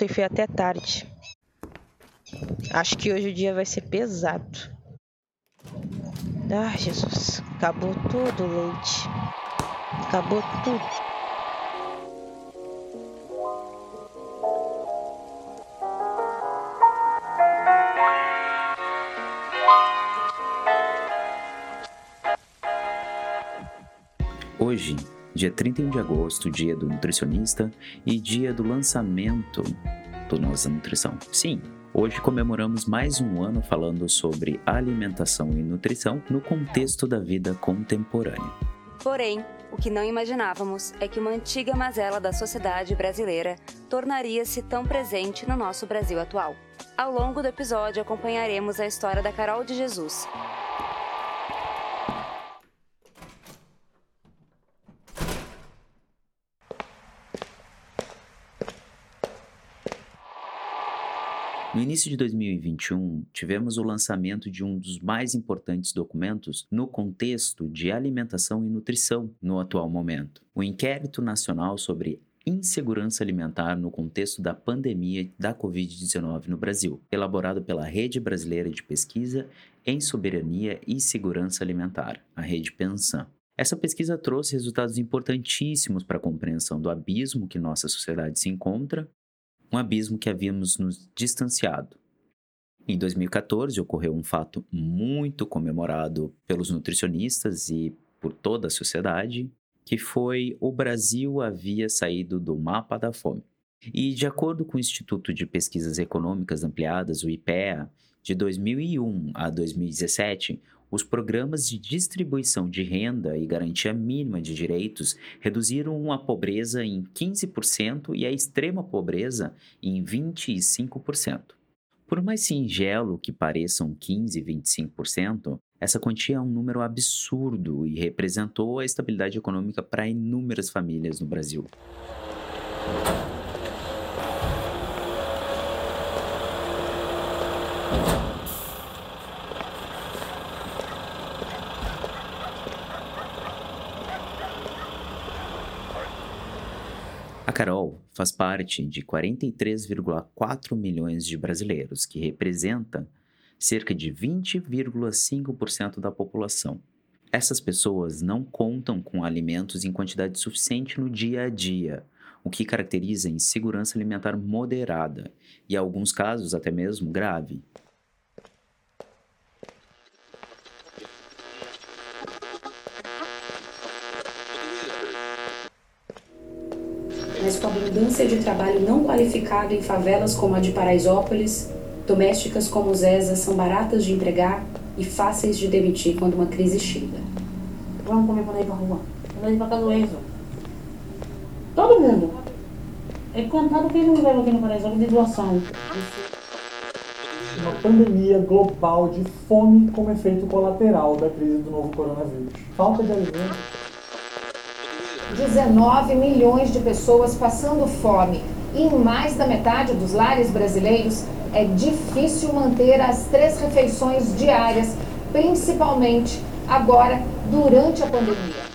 Ontem foi até tarde. Acho que hoje o dia vai ser pesado. Ah, Jesus. Acabou tudo o leite. Acabou tudo. Hoje, dia 31 de agosto, dia do nutricionista e dia do lançamento do Nossa Nutrição. Sim, Hoje comemoramos mais um ano falando sobre alimentação e nutrição no contexto da vida contemporânea. Porém, o que não imaginávamos é que uma antiga mazela da sociedade brasileira tornaria-se tão presente no nosso Brasil atual. Ao longo do episódio acompanharemos a história da Carol de Jesus, No início de 2021, tivemos o lançamento de um dos mais importantes documentos no contexto de alimentação e nutrição no atual momento: o Inquérito Nacional sobre Insegurança Alimentar no contexto da pandemia da Covid-19 no Brasil, elaborado pela Rede Brasileira de Pesquisa em Soberania e Segurança Alimentar, a Rede Pensan. Essa pesquisa trouxe resultados importantíssimos para a compreensão do abismo que nossa sociedade se encontra um abismo que havíamos nos distanciado. Em 2014 ocorreu um fato muito comemorado pelos nutricionistas e por toda a sociedade, que foi o Brasil havia saído do mapa da fome. E de acordo com o Instituto de Pesquisas Econômicas Ampliadas, o IPEA, de 2001 a 2017, os programas de distribuição de renda e garantia mínima de direitos reduziram a pobreza em 15% e a extrema pobreza em 25%. Por mais singelo que pareçam 15 e 25%, essa quantia é um número absurdo e representou a estabilidade econômica para inúmeras famílias no Brasil. A Carol faz parte de 43,4 milhões de brasileiros, que representa cerca de 20,5% da população. Essas pessoas não contam com alimentos em quantidade suficiente no dia a dia, o que caracteriza insegurança alimentar moderada e, em alguns casos, até mesmo grave. Mas com abundância de trabalho não qualificado em favelas como a de Paraisópolis, domésticas como Zesa são baratas de empregar e fáceis de demitir quando uma crise chega. Vamos comer quando ir pra rua. Quando ir pra casa do Enzo. Todo mundo. É contado quem não leva aqui no Paraisópolis de doação. Uma pandemia global de fome como efeito colateral da crise do novo coronavírus. Falta de alimentos 19 milhões de pessoas passando fome. E em mais da metade dos lares brasileiros é difícil manter as três refeições diárias, principalmente agora durante a pandemia.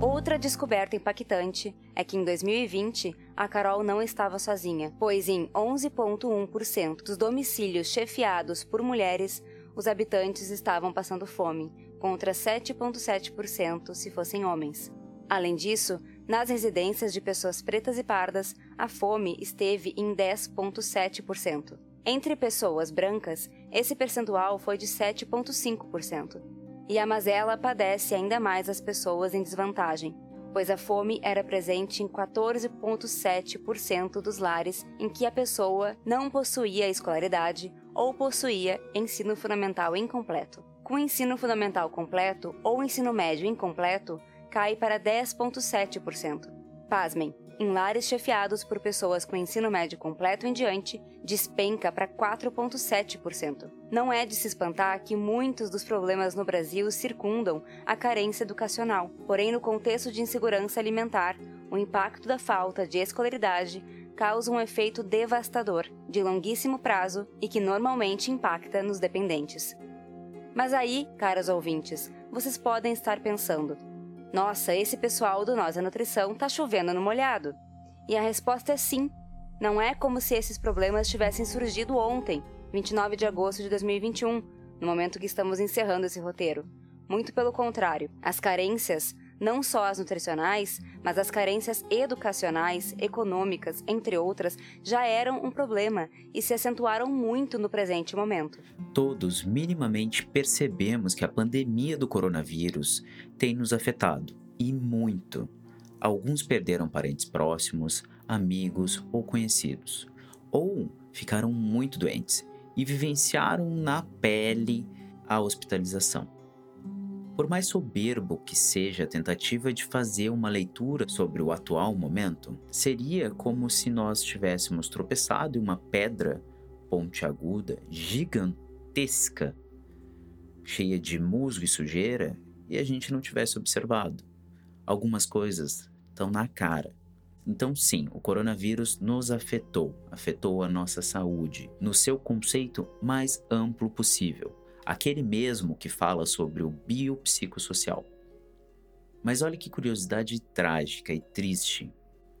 Outra descoberta impactante é que em 2020 a Carol não estava sozinha, pois em 11,1% dos domicílios chefiados por mulheres os habitantes estavam passando fome, contra 7,7% se fossem homens. Além disso, nas residências de pessoas pretas e pardas, a fome esteve em 10,7%. Entre pessoas brancas, esse percentual foi de 7,5%. E a mazela padece ainda mais as pessoas em desvantagem, pois a fome era presente em 14,7% dos lares em que a pessoa não possuía escolaridade ou possuía ensino fundamental incompleto. Com ensino fundamental completo ou ensino médio incompleto, cai para 10,7%. Pasmem, em lares chefiados por pessoas com ensino médio completo em diante, despenca para 4,7%. Não é de se espantar que muitos dos problemas no Brasil circundam a carência educacional. Porém, no contexto de insegurança alimentar, o impacto da falta de escolaridade causa um efeito devastador, de longuíssimo prazo e que normalmente impacta nos dependentes. Mas aí, caros ouvintes, vocês podem estar pensando: Nossa, esse pessoal do Nós a Nutrição tá chovendo no molhado. E a resposta é sim. Não é como se esses problemas tivessem surgido ontem, 29 de agosto de 2021, no momento que estamos encerrando esse roteiro. Muito pelo contrário, as carências, não só as nutricionais, mas as carências educacionais, econômicas, entre outras, já eram um problema e se acentuaram muito no presente momento. Todos minimamente percebemos que a pandemia do coronavírus tem nos afetado e muito. Alguns perderam parentes próximos, amigos ou conhecidos, ou ficaram muito doentes e vivenciaram na pele a hospitalização. Por mais soberbo que seja a tentativa de fazer uma leitura sobre o atual momento, seria como se nós tivéssemos tropeçado em uma pedra pontiaguda, gigantesca, cheia de musgo e sujeira, e a gente não tivesse observado. Algumas coisas estão na cara. Então, sim, o coronavírus nos afetou, afetou a nossa saúde, no seu conceito mais amplo possível aquele mesmo que fala sobre o biopsicossocial. Mas olha que curiosidade trágica e triste.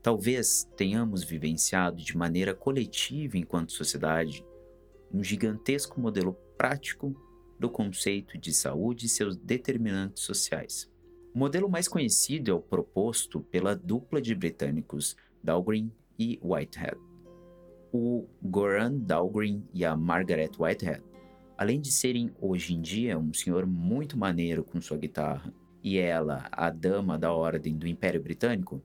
Talvez tenhamos vivenciado de maneira coletiva enquanto sociedade um gigantesco modelo prático do conceito de saúde e seus determinantes sociais. O modelo mais conhecido é o proposto pela dupla de britânicos Dahlgren e Whitehead. O Goran Dahlgren e a Margaret Whitehead Além de serem hoje em dia um senhor muito maneiro com sua guitarra e ela a dama da ordem do Império Britânico,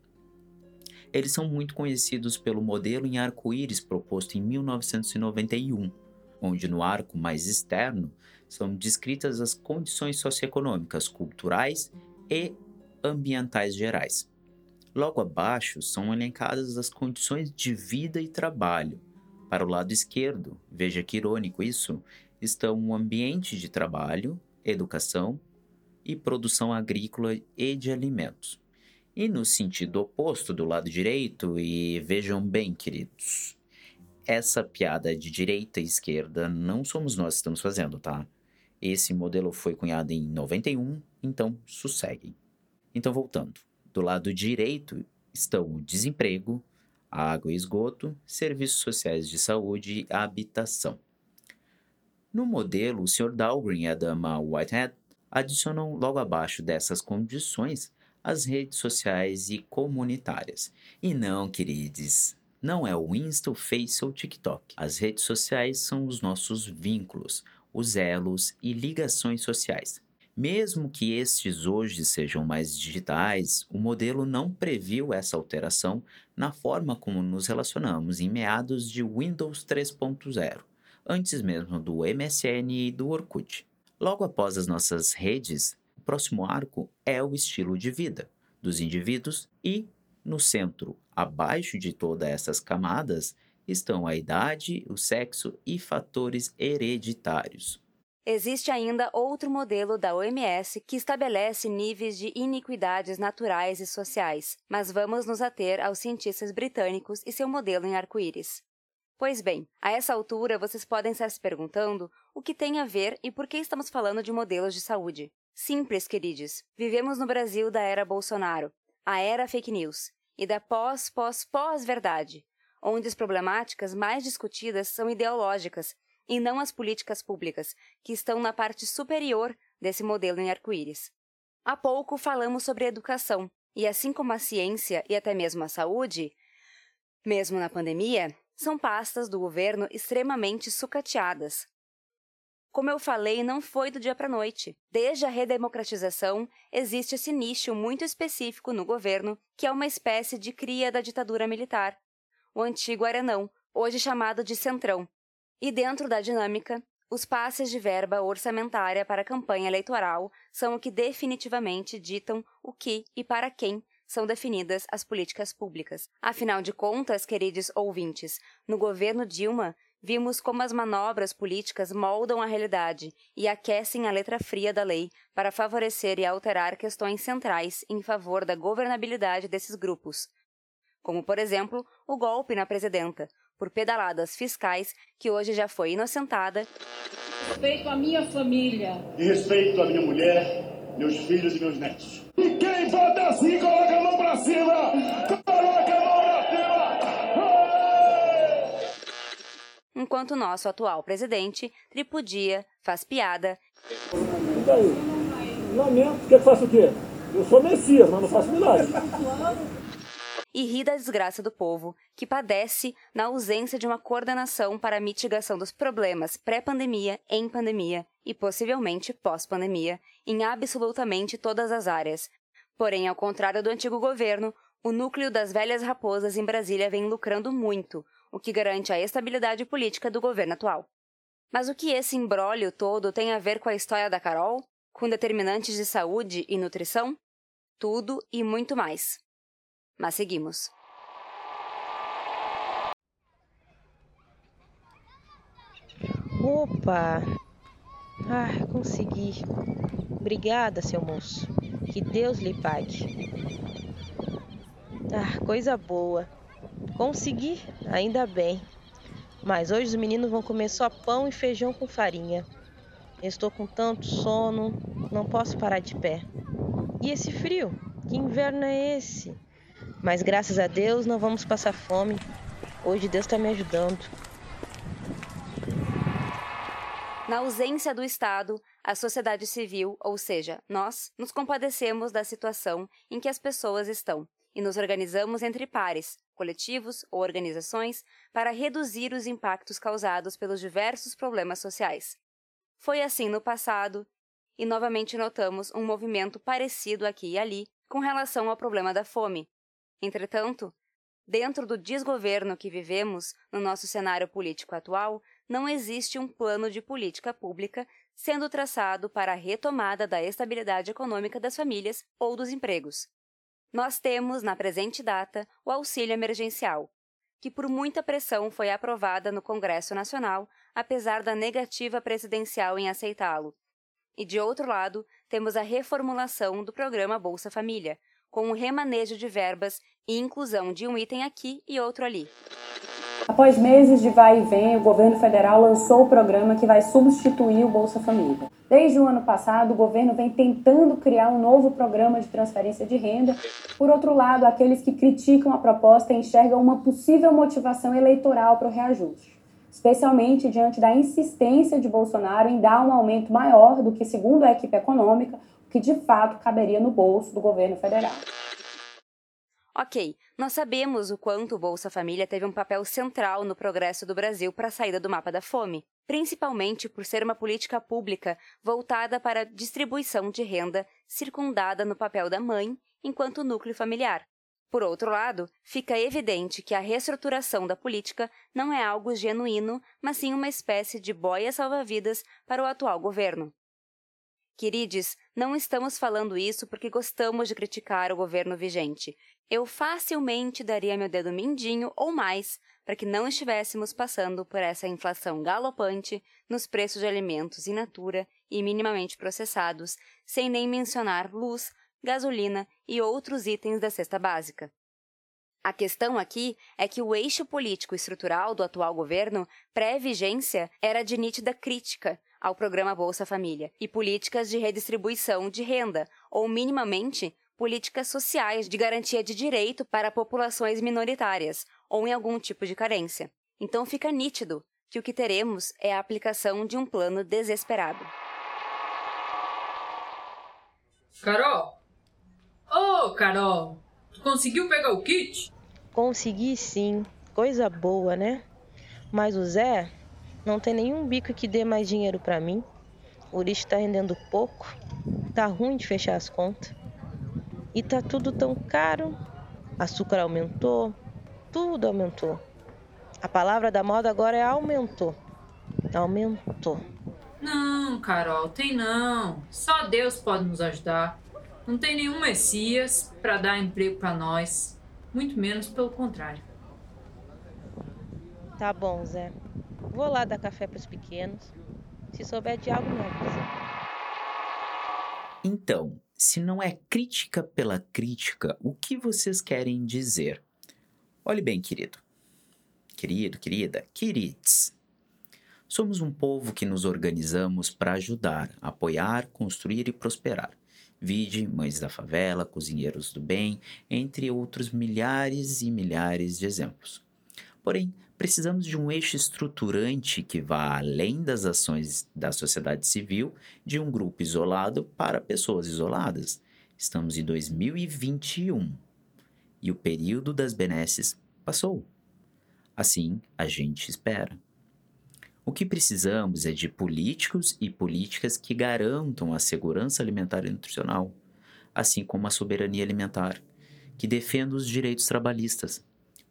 eles são muito conhecidos pelo modelo em arco-íris proposto em 1991, onde no arco mais externo são descritas as condições socioeconômicas, culturais e ambientais gerais. Logo abaixo são elencadas as condições de vida e trabalho. Para o lado esquerdo, veja que irônico isso, estão o ambiente de trabalho, educação e produção agrícola e de alimentos. E no sentido oposto, do lado direito, e vejam bem, queridos, essa piada de direita e esquerda não somos nós que estamos fazendo, tá? Esse modelo foi cunhado em 91, então sosseguem. Então, voltando. Do lado direito estão o desemprego, água e esgoto, serviços sociais de saúde e habitação. No modelo, o Sr. Dahlgren e a dama Whitehead adicionam logo abaixo dessas condições as redes sociais e comunitárias. E não, queridos, não é o Insta, o Face ou o TikTok. As redes sociais são os nossos vínculos, os elos e ligações sociais. Mesmo que estes hoje sejam mais digitais, o modelo não previu essa alteração na forma como nos relacionamos em meados de Windows 3.0 antes mesmo do MSN e do Orkut. Logo após as nossas redes, o próximo arco é o estilo de vida dos indivíduos e, no centro, abaixo de todas essas camadas, estão a idade, o sexo e fatores hereditários. Existe ainda outro modelo da OMS que estabelece níveis de iniquidades naturais e sociais, mas vamos nos ater aos cientistas britânicos e seu modelo em arco-íris. Pois bem, a essa altura vocês podem estar se perguntando o que tem a ver e por que estamos falando de modelos de saúde. Simples, queridos. Vivemos no Brasil da era Bolsonaro, a era fake news, e da pós-pós-pós-verdade, onde as problemáticas mais discutidas são ideológicas e não as políticas públicas, que estão na parte superior desse modelo em arco-íris. Há pouco falamos sobre educação, e assim como a ciência e até mesmo a saúde, mesmo na pandemia, são pastas do governo extremamente sucateadas. Como eu falei, não foi do dia para a noite. Desde a redemocratização, existe esse nicho muito específico no governo, que é uma espécie de cria da ditadura militar, o antigo Arenão, hoje chamado de Centrão. E dentro da dinâmica, os passes de verba orçamentária para a campanha eleitoral são o que definitivamente ditam o que e para quem são definidas as políticas públicas. Afinal de contas, queridos ouvintes, no governo Dilma, vimos como as manobras políticas moldam a realidade e aquecem a letra fria da lei para favorecer e alterar questões centrais em favor da governabilidade desses grupos, como, por exemplo, o golpe na presidenta, por pedaladas fiscais que hoje já foi inocentada. Respeito à minha família. E respeito à minha mulher, meus filhos e meus netos. Assim, coloca a mão pra cima! Coloca a mão pra cima! Enquanto nosso atual presidente tripudia, faz piada. E daí? Lamento, quer que faça o quê? Eu sou Messias, mas não faço milagre. E ri da desgraça do povo, que padece na ausência de uma coordenação para a mitigação dos problemas pré-pandemia, em pandemia e possivelmente pós-pandemia, em absolutamente todas as áreas. Porém, ao contrário do antigo governo, o núcleo das velhas raposas em Brasília vem lucrando muito, o que garante a estabilidade política do governo atual. Mas o que esse embrólio todo tem a ver com a história da Carol? Com determinantes de saúde e nutrição? Tudo e muito mais. Mas seguimos. Opa! Ah, consegui. Obrigada, seu moço. Que Deus lhe pague. Ah, coisa boa. Consegui, ainda bem. Mas hoje os meninos vão comer só pão e feijão com farinha. Estou com tanto sono, não posso parar de pé. E esse frio? Que inverno é esse? Mas graças a Deus não vamos passar fome. Hoje Deus está me ajudando. Na ausência do Estado, a sociedade civil, ou seja, nós, nos compadecemos da situação em que as pessoas estão e nos organizamos entre pares, coletivos ou organizações para reduzir os impactos causados pelos diversos problemas sociais. Foi assim no passado e novamente notamos um movimento parecido aqui e ali com relação ao problema da fome. Entretanto, dentro do desgoverno que vivemos no nosso cenário político atual, não existe um plano de política pública sendo traçado para a retomada da estabilidade econômica das famílias ou dos empregos. Nós temos, na presente data, o auxílio emergencial, que por muita pressão foi aprovada no Congresso Nacional, apesar da negativa presidencial em aceitá-lo. E de outro lado, temos a reformulação do programa Bolsa Família, com o um remanejo de verbas e inclusão de um item aqui e outro ali. Após meses de vai e vem, o governo federal lançou o programa que vai substituir o Bolsa Família. Desde o ano passado, o governo vem tentando criar um novo programa de transferência de renda. Por outro lado, aqueles que criticam a proposta enxergam uma possível motivação eleitoral para o reajuste, especialmente diante da insistência de Bolsonaro em dar um aumento maior do que, segundo a equipe econômica, o que de fato caberia no bolso do governo federal. Ok, nós sabemos o quanto o Bolsa Família teve um papel central no progresso do Brasil para a saída do mapa da fome, principalmente por ser uma política pública voltada para a distribuição de renda circundada no papel da mãe enquanto núcleo familiar. Por outro lado, fica evidente que a reestruturação da política não é algo genuíno, mas sim uma espécie de boia salva-vidas para o atual governo. Querides, não estamos falando isso porque gostamos de criticar o governo vigente. Eu facilmente daria meu dedo mindinho ou mais para que não estivéssemos passando por essa inflação galopante nos preços de alimentos in natura e minimamente processados, sem nem mencionar luz, gasolina e outros itens da cesta básica. A questão aqui é que o eixo político estrutural do atual governo, pré-vigência, era de nítida crítica ao programa Bolsa Família e políticas de redistribuição de renda, ou minimamente políticas sociais de garantia de direito para populações minoritárias ou em algum tipo de carência. Então fica nítido que o que teremos é a aplicação de um plano desesperado. Carol! Ô, oh, Carol! Tu conseguiu pegar o kit? Consegui sim. Coisa boa, né? Mas o Zé não tem nenhum bico que dê mais dinheiro para mim. O lixo tá rendendo pouco. Tá ruim de fechar as contas. E tá tudo tão caro. Açúcar aumentou, tudo aumentou. A palavra da moda agora é aumentou. Aumentou. Não, Carol, tem não. Só Deus pode nos ajudar. Não tem nenhum Messias para dar emprego para nós. Muito menos pelo contrário. Tá bom, Zé. Vou lá dar café para os pequenos. Se souber de algo, me avisa. Então, se não é crítica pela crítica, o que vocês querem dizer? Olhe bem, querido. Querido, querida, queridos. Somos um povo que nos organizamos para ajudar, apoiar, construir e prosperar. Vide Mães da Favela, Cozinheiros do Bem, entre outros milhares e milhares de exemplos. Porém, precisamos de um eixo estruturante que vá além das ações da sociedade civil de um grupo isolado para pessoas isoladas. Estamos em 2021 e o período das benesses passou. Assim, a gente espera. O que precisamos é de políticos e políticas que garantam a segurança alimentar e nutricional, assim como a soberania alimentar, que defendam os direitos trabalhistas,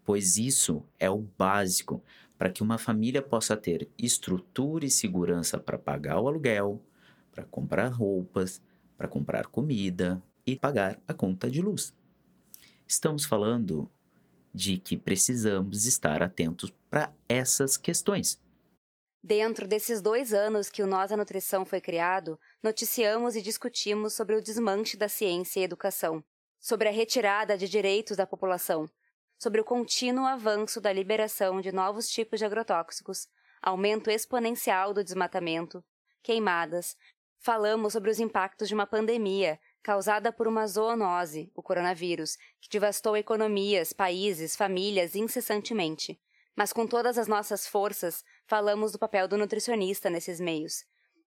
pois isso é o básico para que uma família possa ter estrutura e segurança para pagar o aluguel, para comprar roupas, para comprar comida e pagar a conta de luz. Estamos falando de que precisamos estar atentos para essas questões. Dentro desses dois anos que o Nós da Nutrição foi criado, noticiamos e discutimos sobre o desmanche da ciência e educação, sobre a retirada de direitos da população, sobre o contínuo avanço da liberação de novos tipos de agrotóxicos, aumento exponencial do desmatamento, queimadas. Falamos sobre os impactos de uma pandemia causada por uma zoonose, o coronavírus, que devastou economias, países, famílias incessantemente. Mas com todas as nossas forças, falamos do papel do nutricionista nesses meios.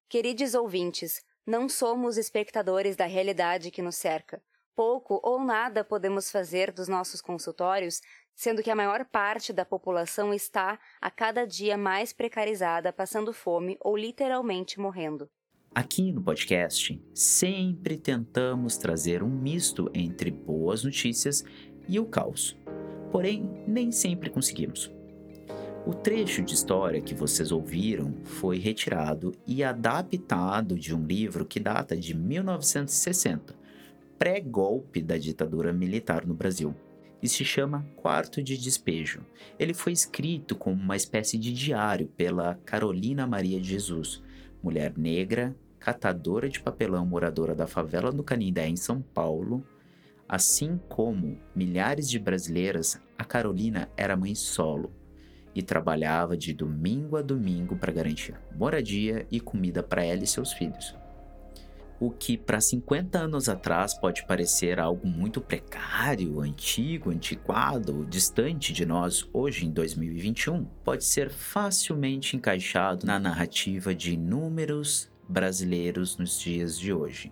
Queridos ouvintes, não somos espectadores da realidade que nos cerca. Pouco ou nada podemos fazer dos nossos consultórios, sendo que a maior parte da população está, a cada dia, mais precarizada, passando fome ou literalmente morrendo. Aqui no podcast, sempre tentamos trazer um misto entre boas notícias e o caos. Porém, nem sempre conseguimos. O trecho de história que vocês ouviram foi retirado e adaptado de um livro que data de 1960, pré-golpe da ditadura militar no Brasil, e se chama Quarto de Despejo. Ele foi escrito como uma espécie de diário pela Carolina Maria de Jesus, mulher negra, catadora de papelão moradora da favela do Canindé em São Paulo. Assim como milhares de brasileiras, a Carolina era mãe solo e trabalhava de domingo a domingo para garantir moradia e comida para ela e seus filhos. O que para 50 anos atrás pode parecer algo muito precário, antigo, antiquado, distante de nós hoje em 2021, pode ser facilmente encaixado na narrativa de inúmeros brasileiros nos dias de hoje.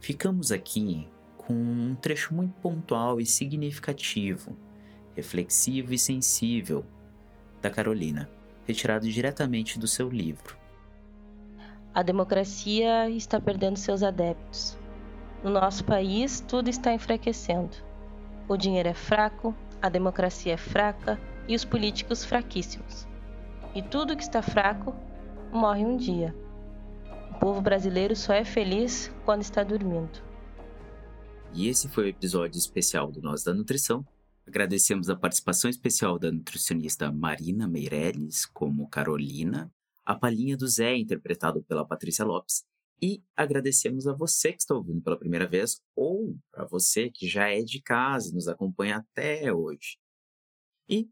Ficamos aqui com um trecho muito pontual e significativo, reflexivo e sensível da Carolina, retirado diretamente do seu livro. A democracia está perdendo seus adeptos. No nosso país, tudo está enfraquecendo. O dinheiro é fraco, a democracia é fraca e os políticos fraquíssimos. E tudo que está fraco morre um dia. O povo brasileiro só é feliz quando está dormindo. E esse foi o episódio especial do Nós da Nutrição. Agradecemos a participação especial da nutricionista Marina Meirelles, como Carolina, a palhinha do Zé, interpretado pela Patrícia Lopes, e agradecemos a você que está ouvindo pela primeira vez, ou para você que já é de casa e nos acompanha até hoje. E,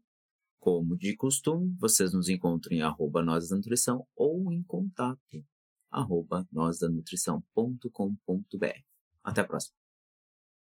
como de costume, vocês nos encontram em arroba Nós da Nutrição ou em contato arroba nósdanutrição.com.br. Até a próxima.